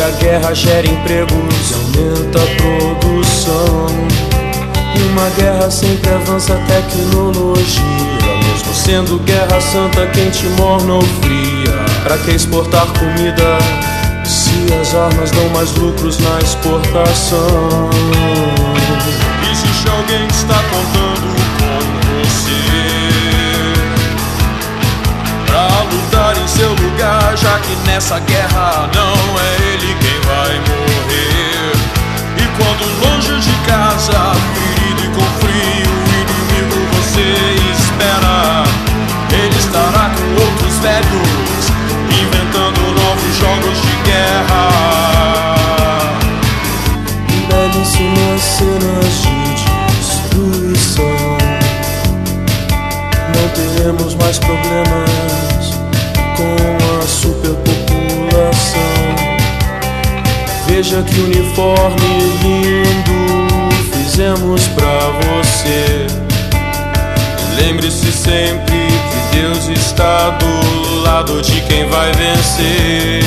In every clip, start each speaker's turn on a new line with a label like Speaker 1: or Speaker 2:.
Speaker 1: A
Speaker 2: guerra gera empregos E aumenta a produção. E uma guerra sempre avança a tecnologia. Mesmo sendo guerra santa, quente, morna ou fria. Pra que exportar comida se as armas dão mais lucros na exportação?
Speaker 1: Existe alguém que está contando com você lugar, já que nessa guerra não é ele quem vai morrer. E quando longe de casa, ferido e com frio, o inimigo você espera. Ele estará com outros velhos,
Speaker 2: Veja que uniforme lindo fizemos pra você. Lembre-se sempre que Deus está do lado de quem vai vencer.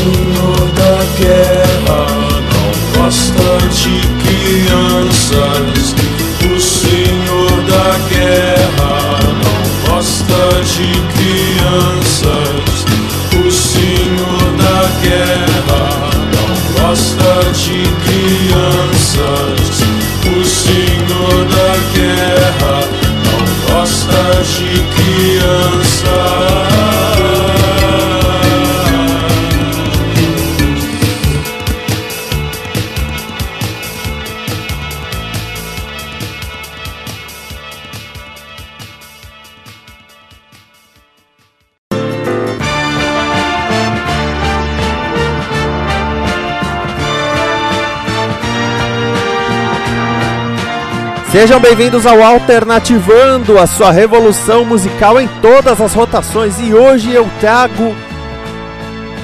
Speaker 2: Senhor da guerra não gosta de crianças. O senhor da guerra não gosta de crianças. O senhor da guerra não gosta de crianças. O senhor da guerra não gosta de crianças.
Speaker 3: Sejam bem-vindos ao Alternativando, a sua revolução musical em todas as rotações. E hoje eu trago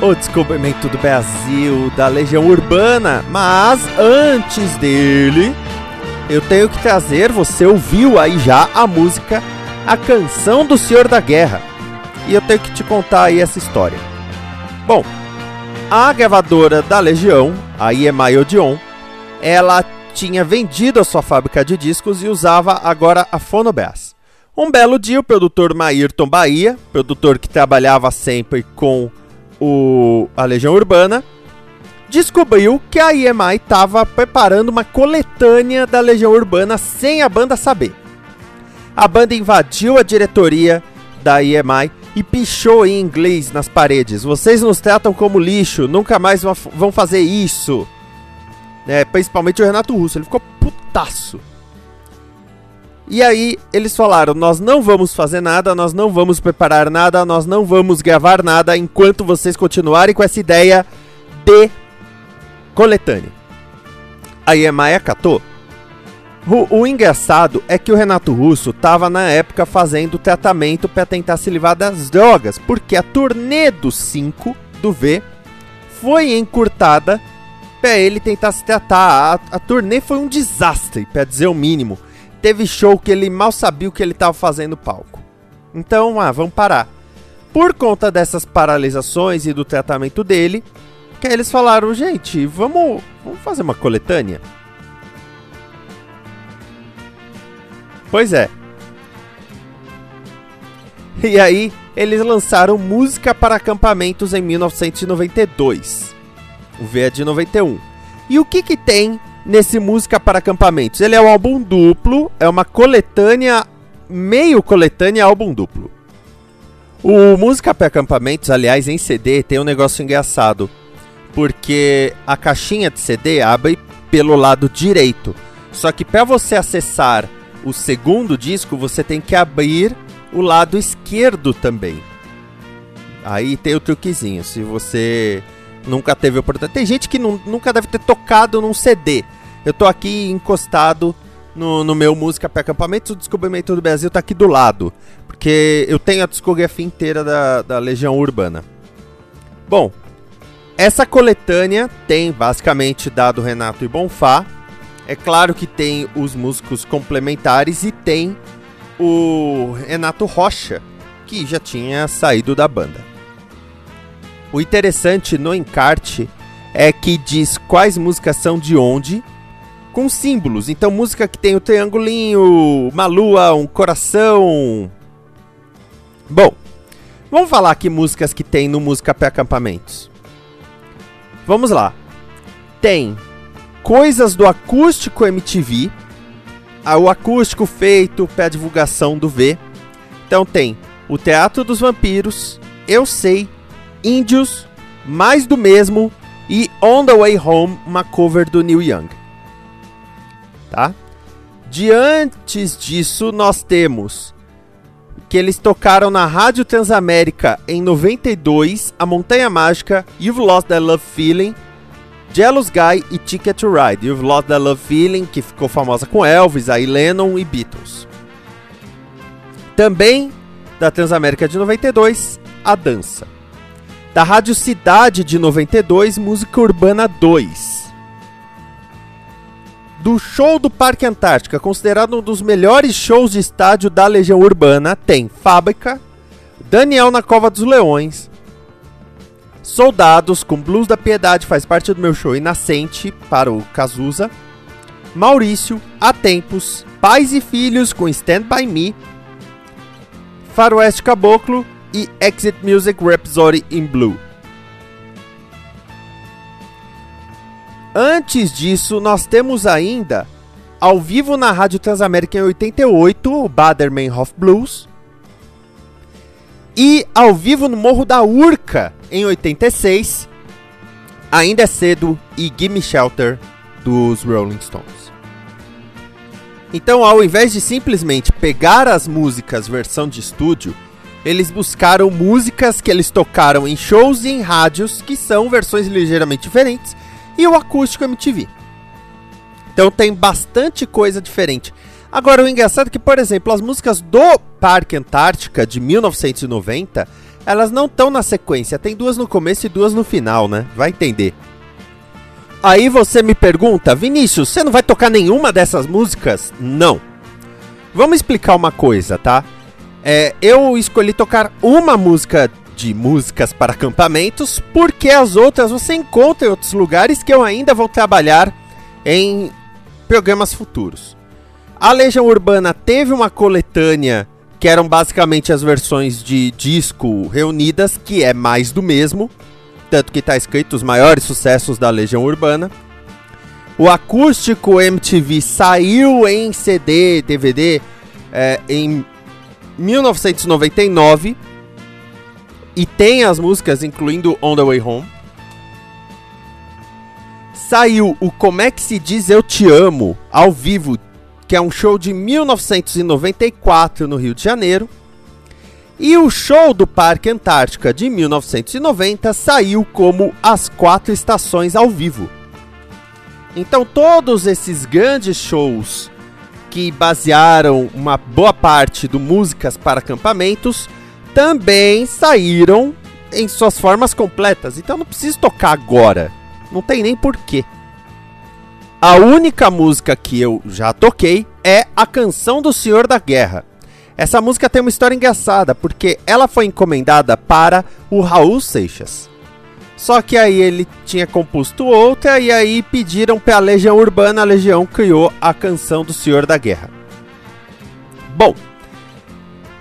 Speaker 3: o descobrimento do Brasil, da Legião Urbana. Mas antes dele, eu tenho que trazer, você ouviu aí já a música A Canção do Senhor da Guerra. E eu tenho que te contar aí essa história. Bom, a gravadora da Legião, a EMI Odeon, ela tinha vendido a sua fábrica de discos e usava agora a Fonobass. Um belo dia, o produtor Maírton Bahia, produtor que trabalhava sempre com o, a Legião Urbana, descobriu que a EMI estava preparando uma coletânea da Legião Urbana sem a banda saber. A banda invadiu a diretoria da EMI e pichou em inglês nas paredes: Vocês nos tratam como lixo, nunca mais vão fazer isso né? Principalmente o Renato Russo, ele ficou putaço. E aí eles falaram: nós não vamos fazer nada, nós não vamos preparar nada, nós não vamos gravar nada enquanto vocês continuarem com essa ideia de coletânea. A Maia catou. O, o, engraçado é que o Renato Russo estava na época fazendo tratamento para tentar se livrar das drogas, porque a turnê do 5 do V foi encurtada para ele tentar se tratar. A, a turnê foi um desastre, para dizer o mínimo. Teve show que ele mal sabia o que ele estava fazendo no palco. Então, ah, vamos parar. Por conta dessas paralisações e do tratamento dele, que eles falaram, gente, vamos, vamos fazer uma coletânea? Pois é. E aí, eles lançaram Música para Acampamentos em 1992. O V é de 91. E o que que tem nesse Música para Acampamentos? Ele é um álbum duplo, é uma coletânea, meio coletânea álbum duplo. O Música para Acampamentos, aliás, em CD, tem um negócio engraçado. Porque a caixinha de CD abre pelo lado direito. Só que para você acessar o segundo disco, você tem que abrir o lado esquerdo também. Aí tem o truquezinho. Se você nunca teve oportunidade. Tem gente que nunca deve ter tocado num CD. Eu tô aqui encostado no, no meu Música para Acampamento, o Descobrimento do Brasil tá aqui do lado. Porque eu tenho a discografia inteira da, da Legião Urbana. Bom, essa coletânea tem basicamente dado Renato e Bonfá. É claro que tem os músicos complementares e tem o Renato Rocha, que já tinha saído da banda. O interessante no encarte é que diz quais músicas são de onde, com símbolos. Então, música que tem o um triangulinho, uma lua, um coração. Bom, vamos falar aqui músicas que tem no Música para Acampamentos. Vamos lá. Tem Coisas do Acústico MTV, o acústico feito para divulgação do V. Então tem o Teatro dos Vampiros, Eu Sei, Índios, Mais do Mesmo e On the Way Home, uma cover do Neil Young. Tá? Diante disso, nós temos que eles tocaram na Rádio Transamérica em 92, A Montanha Mágica, You've Lost That Love Feeling, Jealous Guy e Ticket to Ride. You've Lost That Love Feeling, que ficou famosa com Elvis, aí Lennon e Beatles. Também da Transamérica de 92, A Dança da Rádio Cidade de 92, Música Urbana 2. Do show do Parque Antártica, considerado um dos melhores shows de estádio da Legião Urbana, tem Fábrica, Daniel na Cova dos Leões, Soldados com Blues da Piedade faz parte do meu show Inascente para o Cazuza. Maurício, Há Tempos, Pais e Filhos com Stand By Me. Faroeste Caboclo e Exit Music Rhapsody in Blue. Antes disso, nós temos ainda, ao vivo na Rádio Transamérica em 88, o Baderman Hof Blues. E ao vivo no Morro da Urca em 86, Ainda é Cedo e Gimme Shelter dos Rolling Stones. Então, ao invés de simplesmente pegar as músicas versão de estúdio, eles buscaram músicas que eles tocaram em shows e em rádios que são versões ligeiramente diferentes e o acústico MTV. Então tem bastante coisa diferente. Agora, o engraçado é que, por exemplo, as músicas do Parque Antártica de 1990, elas não estão na sequência. Tem duas no começo e duas no final, né? Vai entender. Aí você me pergunta, Vinícius, você não vai tocar nenhuma dessas músicas? Não. Vamos explicar uma coisa, tá? É, eu escolhi tocar uma música de músicas para acampamentos, porque as outras você encontra em outros lugares que eu ainda vou trabalhar em programas futuros. A Legião Urbana teve uma coletânea que eram basicamente as versões de disco reunidas, que é mais do mesmo, tanto que está escrito os maiores sucessos da Legião Urbana. O acústico MTV saiu em CD, DVD é, em 1999 e tem as músicas, incluindo On the Way Home. Saiu o Como é que se diz Eu Te Amo ao vivo, que é um show de 1994 no Rio de Janeiro. E o show do Parque Antártica de 1990 saiu como As Quatro Estações ao vivo. Então, todos esses grandes shows que basearam uma boa parte do Músicas para Acampamentos também saíram em suas formas completas. Então não preciso tocar agora. Não tem nem porquê. A única música que eu já toquei é a Canção do Senhor da Guerra. Essa música tem uma história engraçada, porque ela foi encomendada para o Raul Seixas. Só que aí ele tinha composto outra e aí pediram para a Legião Urbana, a Legião criou a Canção do Senhor da Guerra. Bom,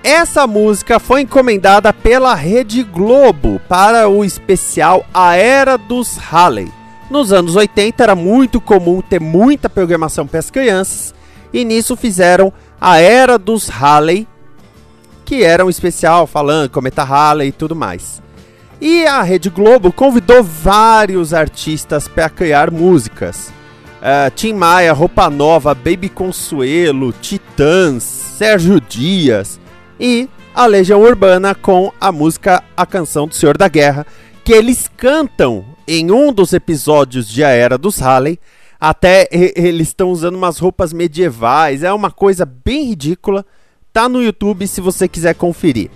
Speaker 3: essa música foi encomendada pela Rede Globo para o especial A Era dos Halley. Nos anos 80 era muito comum ter muita programação para as crianças e nisso fizeram A Era dos Halley, que era um especial falando Cometa Halley e tudo mais. E a Rede Globo convidou vários artistas para criar músicas. Uh, Tim Maia, Roupa Nova, Baby Consuelo, Titãs, Sérgio Dias, e a Legião Urbana com a música A Canção do Senhor da Guerra, que eles cantam em um dos episódios de A Era dos Halley. Até eles estão usando umas roupas medievais, é uma coisa bem ridícula. Tá no YouTube se você quiser conferir.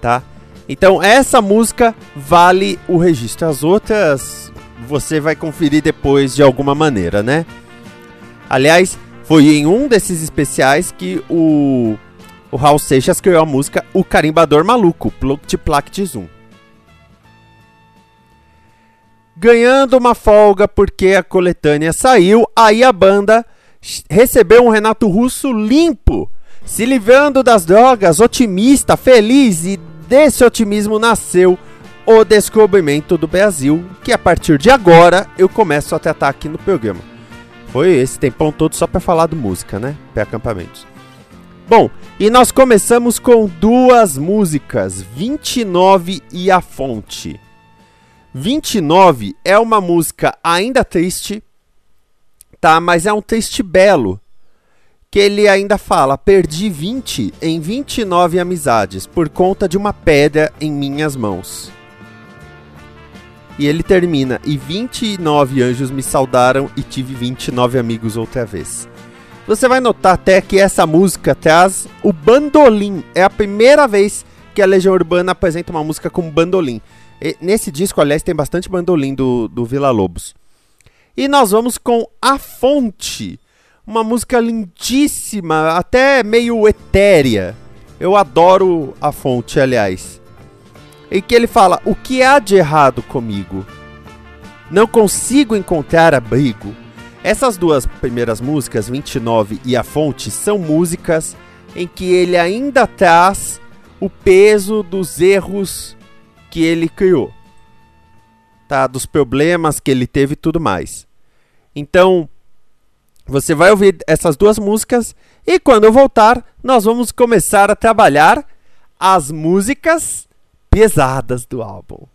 Speaker 3: Tá? Então essa música vale o registro. As outras você vai conferir depois de alguma maneira, né? Aliás, foi em um desses especiais que o o Raul Seixas criou a música O Carimbador Maluco, Pluct Plact Zoom. Ganhando uma folga porque a coletânea saiu, aí a banda recebeu um Renato Russo limpo, se livrando das drogas, otimista, feliz e desse otimismo nasceu o descobrimento do Brasil, que a partir de agora eu começo a tratar aqui no programa. Foi esse tempão todo só para falar de música, né? Para acampamentos. Bom, e nós começamos com duas músicas, 29 e A Fonte. 29 é uma música ainda triste, tá? Mas é um triste belo. Que ele ainda fala: Perdi 20 em 29 amizades por conta de uma pedra em minhas mãos. E ele termina: E 29 anjos me saudaram e tive 29 amigos outra vez. Você vai notar até que essa música traz o bandolim. É a primeira vez que a Legião Urbana apresenta uma música com bandolim. E nesse disco, aliás, tem bastante bandolim do, do Vila Lobos. E nós vamos com A Fonte. Uma música lindíssima, até meio etérea. Eu adoro A Fonte, aliás. em que ele fala: O que há de errado comigo? Não consigo encontrar abrigo. Essas duas primeiras músicas, 29 e A Fonte, são músicas em que ele ainda traz o peso dos erros que ele criou, tá? Dos problemas que ele teve e tudo mais. Então, você vai ouvir essas duas músicas e quando eu voltar, nós vamos começar a trabalhar as músicas pesadas do álbum.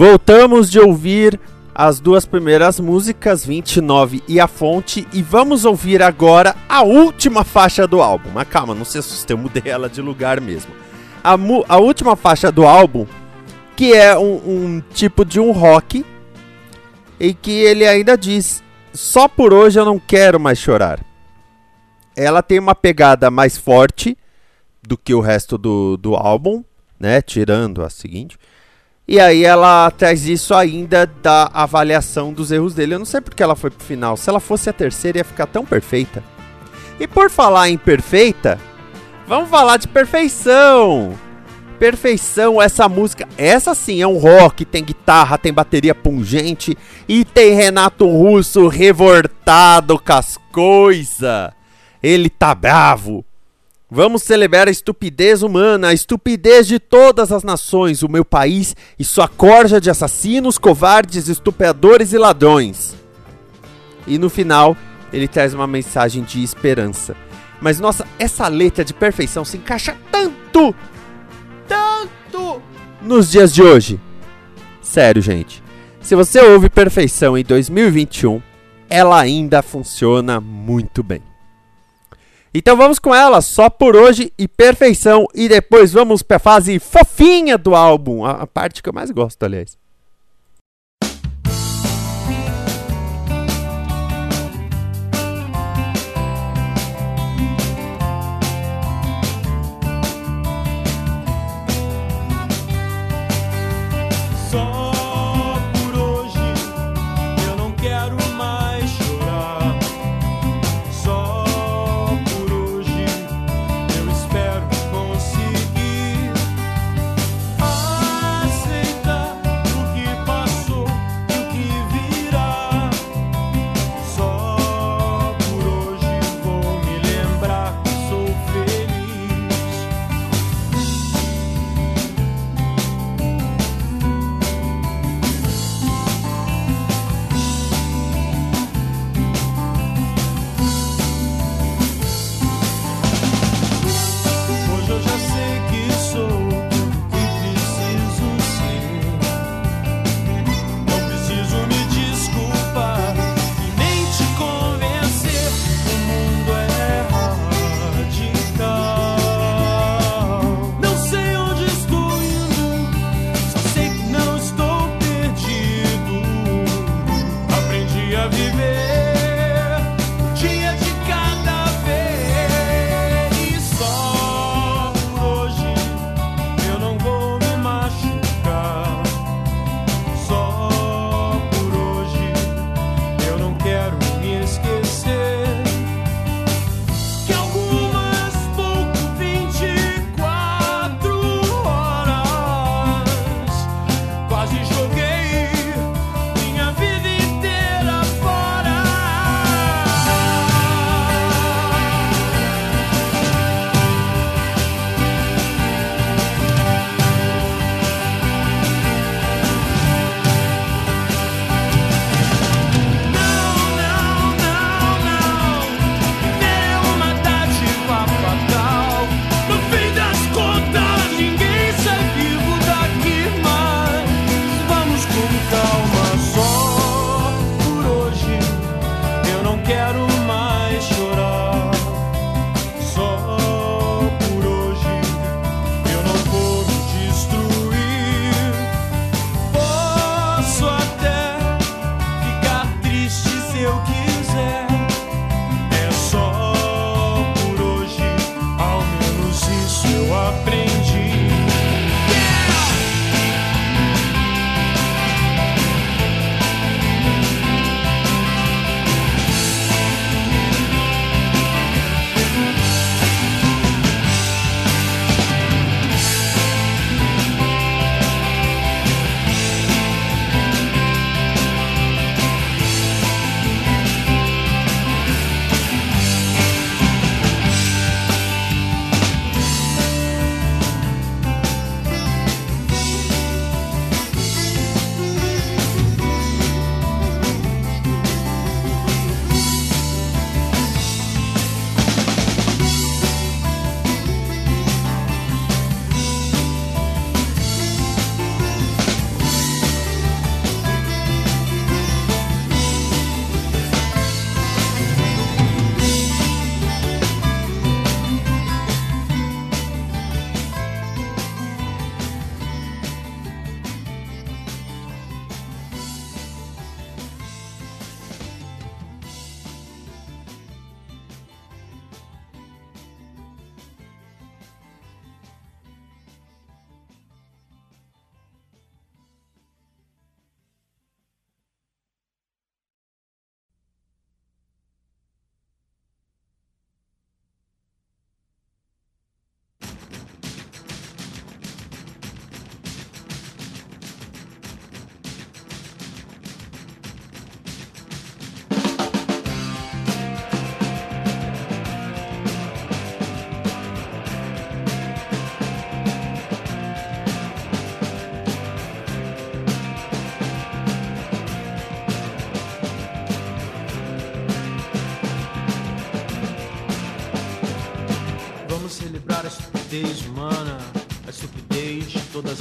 Speaker 3: Voltamos de ouvir as duas primeiras músicas, 29 e A Fonte, e vamos ouvir agora a última faixa do álbum. Mas calma, não se assuste, eu mudei ela de lugar mesmo. A, a última faixa do álbum, que é um, um tipo de um rock, em que ele ainda diz: Só por hoje eu não quero mais chorar. Ela tem uma pegada mais forte do que o resto do, do álbum, né? Tirando a seguinte. E aí ela traz isso ainda da avaliação dos erros dele. Eu não sei porque ela foi pro final. Se ela fosse a terceira, ia ficar tão perfeita. E por falar em perfeita, vamos falar de perfeição. Perfeição, essa música, essa sim é um rock, tem guitarra, tem bateria pungente e tem Renato Russo revoltado com as coisas. Ele tá bravo. Vamos celebrar a estupidez humana, a estupidez de todas as nações, o meu país e sua corja de assassinos, covardes, estupradores e ladrões. E no final, ele traz uma mensagem de esperança. Mas nossa, essa letra de perfeição se encaixa tanto, tanto nos dias de hoje. Sério, gente. Se você ouve perfeição em 2021, ela ainda funciona muito bem. Então vamos com ela, só por hoje e perfeição. E depois vamos pra fase fofinha do álbum. A, a parte que eu mais gosto, aliás.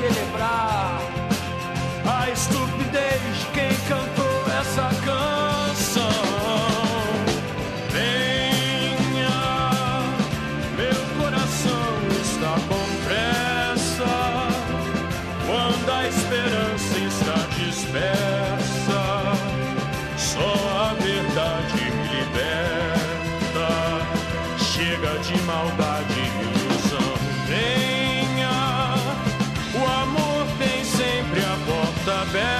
Speaker 2: celebrar. A estupidez de quem the best.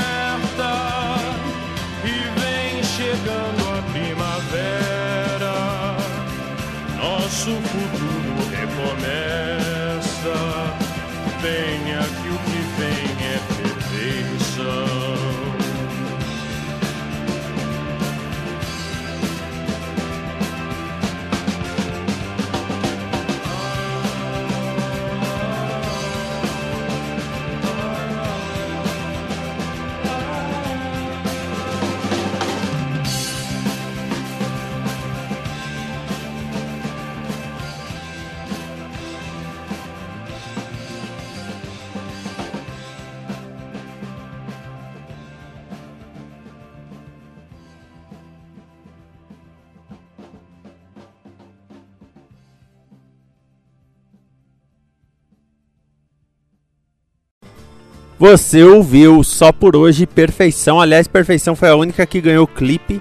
Speaker 3: Você ouviu só por hoje Perfeição. Aliás, Perfeição foi a única que ganhou o clipe.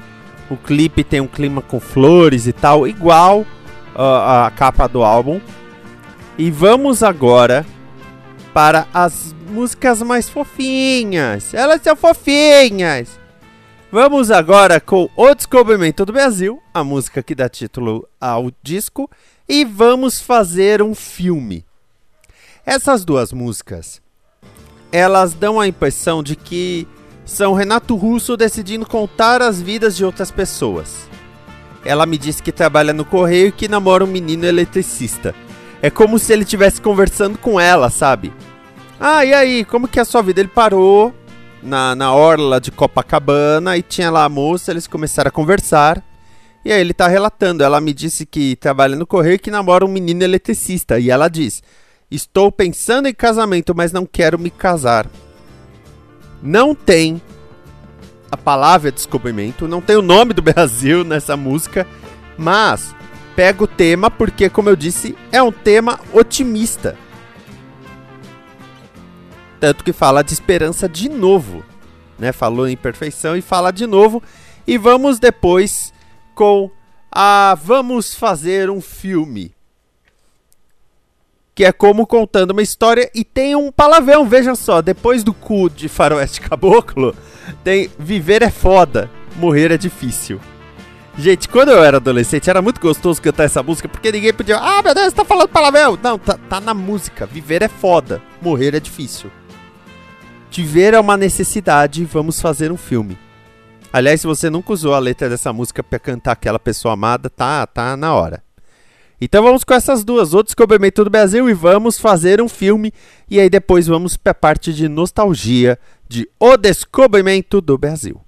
Speaker 3: O clipe tem um clima com flores e tal, igual ah, a capa do álbum. E vamos agora para as músicas mais fofinhas. Elas são fofinhas. Vamos agora com O Descobrimento do Brasil, a música que dá título ao disco, e vamos fazer um filme. Essas duas músicas elas dão a impressão de que são Renato Russo decidindo contar as vidas de outras pessoas. Ela me disse que trabalha no correio e que namora um menino eletricista. É como se ele estivesse conversando com ela, sabe? Ah, e aí, como que é a sua vida? Ele parou na, na orla de Copacabana e tinha lá a moça, eles começaram a conversar. E aí ele tá relatando, ela me disse que trabalha no correio e que namora um menino eletricista. E ela diz,
Speaker 2: Estou pensando em casamento, mas não quero me casar. Não tem a palavra descobrimento, não tem o nome do Brasil nessa música, mas pega o tema porque, como eu disse, é um tema otimista. Tanto que fala de esperança de novo, né? Falou em perfeição e fala de novo. E vamos depois com a Vamos fazer um filme. Que é como contando uma história e tem um palavrão, veja só, depois do cu de faroeste caboclo, tem viver é foda, morrer é difícil. Gente, quando eu era adolescente era muito gostoso cantar essa música porque ninguém podia. Ah, meu Deus, você tá falando palavrão! Não, tá, tá na música. Viver é foda, morrer é difícil. Viver é uma necessidade, vamos fazer um filme. Aliás, se você nunca usou a letra dessa música pra cantar aquela pessoa amada, tá, tá na hora. Então vamos com essas duas, o Descobrimento do Brasil e vamos fazer um filme. E aí depois vamos pra parte de nostalgia de O Descobrimento do Brasil.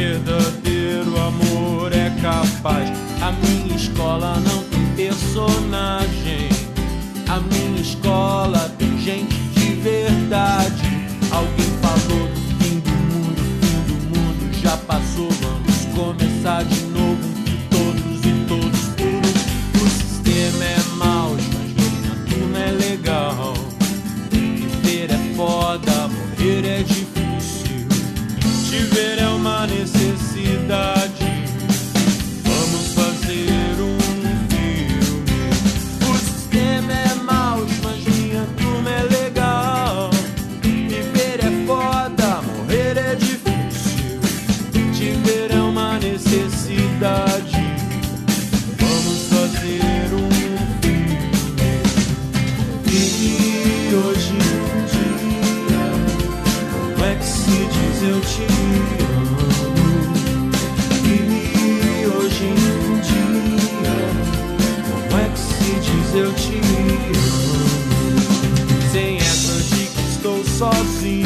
Speaker 4: verdadeiro amor é
Speaker 2: capaz. A minha escola não tem personagem. A minha escola tem gente de verdade. Alguém falou do fim do mundo, fim do mundo já passou. Vamos começar de novo. Necessidade. Sozinho,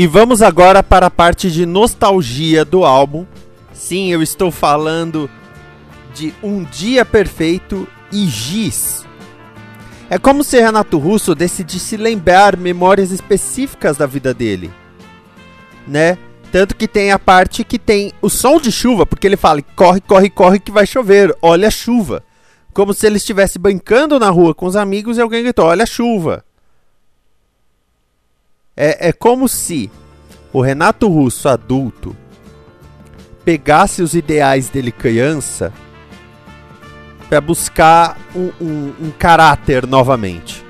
Speaker 2: E vamos
Speaker 3: agora para a parte de nostalgia do álbum. Sim, eu estou falando de Um Dia Perfeito e Giz. É como se Renato Russo decidisse lembrar memórias específicas da vida dele. Né? Tanto que tem a parte que tem o som de chuva, porque ele fala: corre, corre, corre que vai chover, olha a chuva. Como se ele estivesse brincando na rua com os amigos e alguém gritou: olha a chuva. É, é como se o Renato Russo adulto pegasse os ideais dele criança para buscar um, um, um caráter novamente.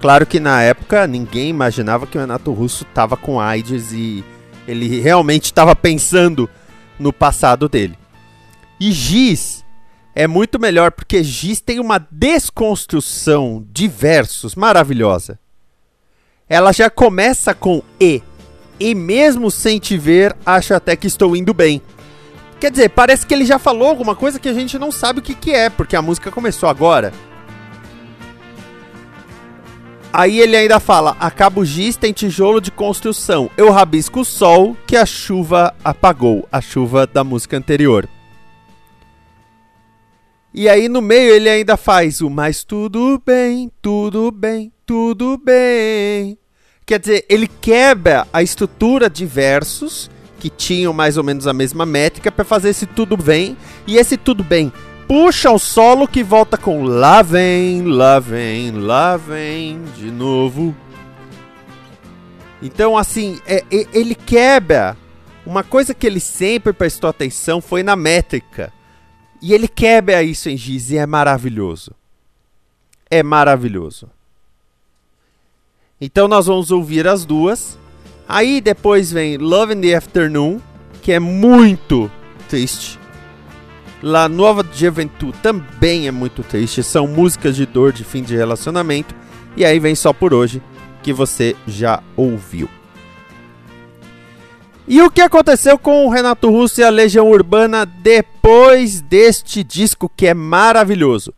Speaker 3: Claro que na época ninguém imaginava que o Renato Russo estava com AIDS e ele realmente estava pensando no passado dele. E Giz é muito melhor porque Giz tem uma desconstrução de versos maravilhosa. Ela já começa com E. E mesmo sem te ver, acho até que estou indo bem. Quer dizer, parece que ele já falou alguma coisa que a gente não sabe o que, que é, porque a música começou agora. Aí ele ainda fala: a cabo giz tem tijolo de construção. Eu rabisco o sol que a chuva apagou. A chuva da música anterior. E aí no meio ele ainda faz o mas tudo bem, tudo bem, tudo bem. Quer dizer, ele quebra a estrutura de versos que tinham mais ou menos a mesma métrica para fazer esse tudo bem. E esse tudo bem puxa o solo que volta com lá vem, lá vem, lá vem de novo. Então, assim, é, é, ele quebra. Uma coisa que ele sempre prestou atenção foi na métrica. E ele quebra isso em giz e é maravilhoso. É maravilhoso. Então nós vamos ouvir as duas. Aí depois vem Love in the Afternoon, que é muito triste. La Nova Juventude também é muito triste. São músicas de dor de fim de relacionamento. E aí vem só por hoje, que você já ouviu. E o que aconteceu com o Renato Russo e a Legião Urbana depois deste disco que é maravilhoso?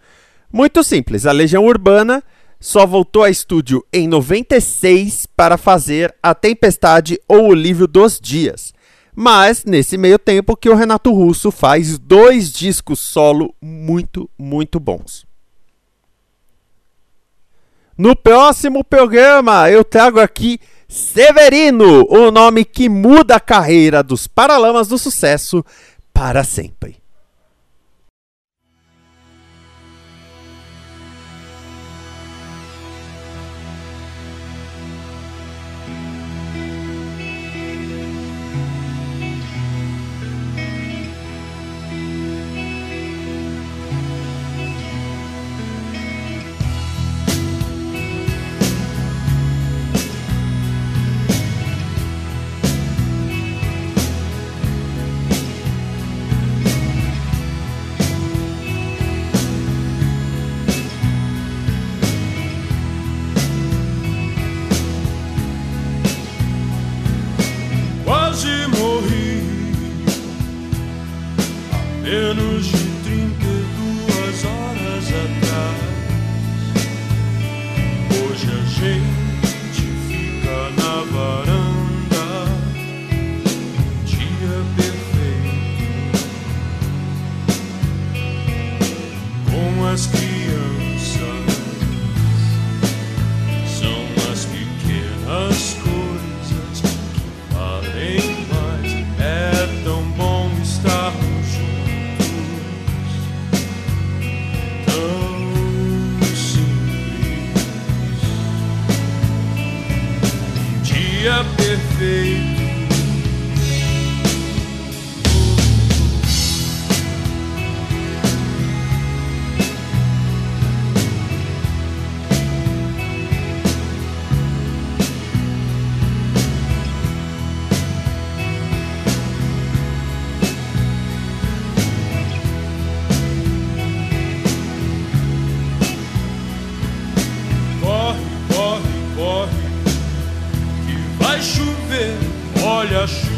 Speaker 3: Muito simples, a Legião Urbana só voltou a estúdio em 96 para fazer A Tempestade ou O Livro dos Dias. Mas nesse meio tempo que o Renato Russo faz dois discos solo muito, muito bons. No próximo programa eu trago aqui Severino, o nome que muda a carreira dos Paralamas do Sucesso para sempre.
Speaker 2: olha a chuva.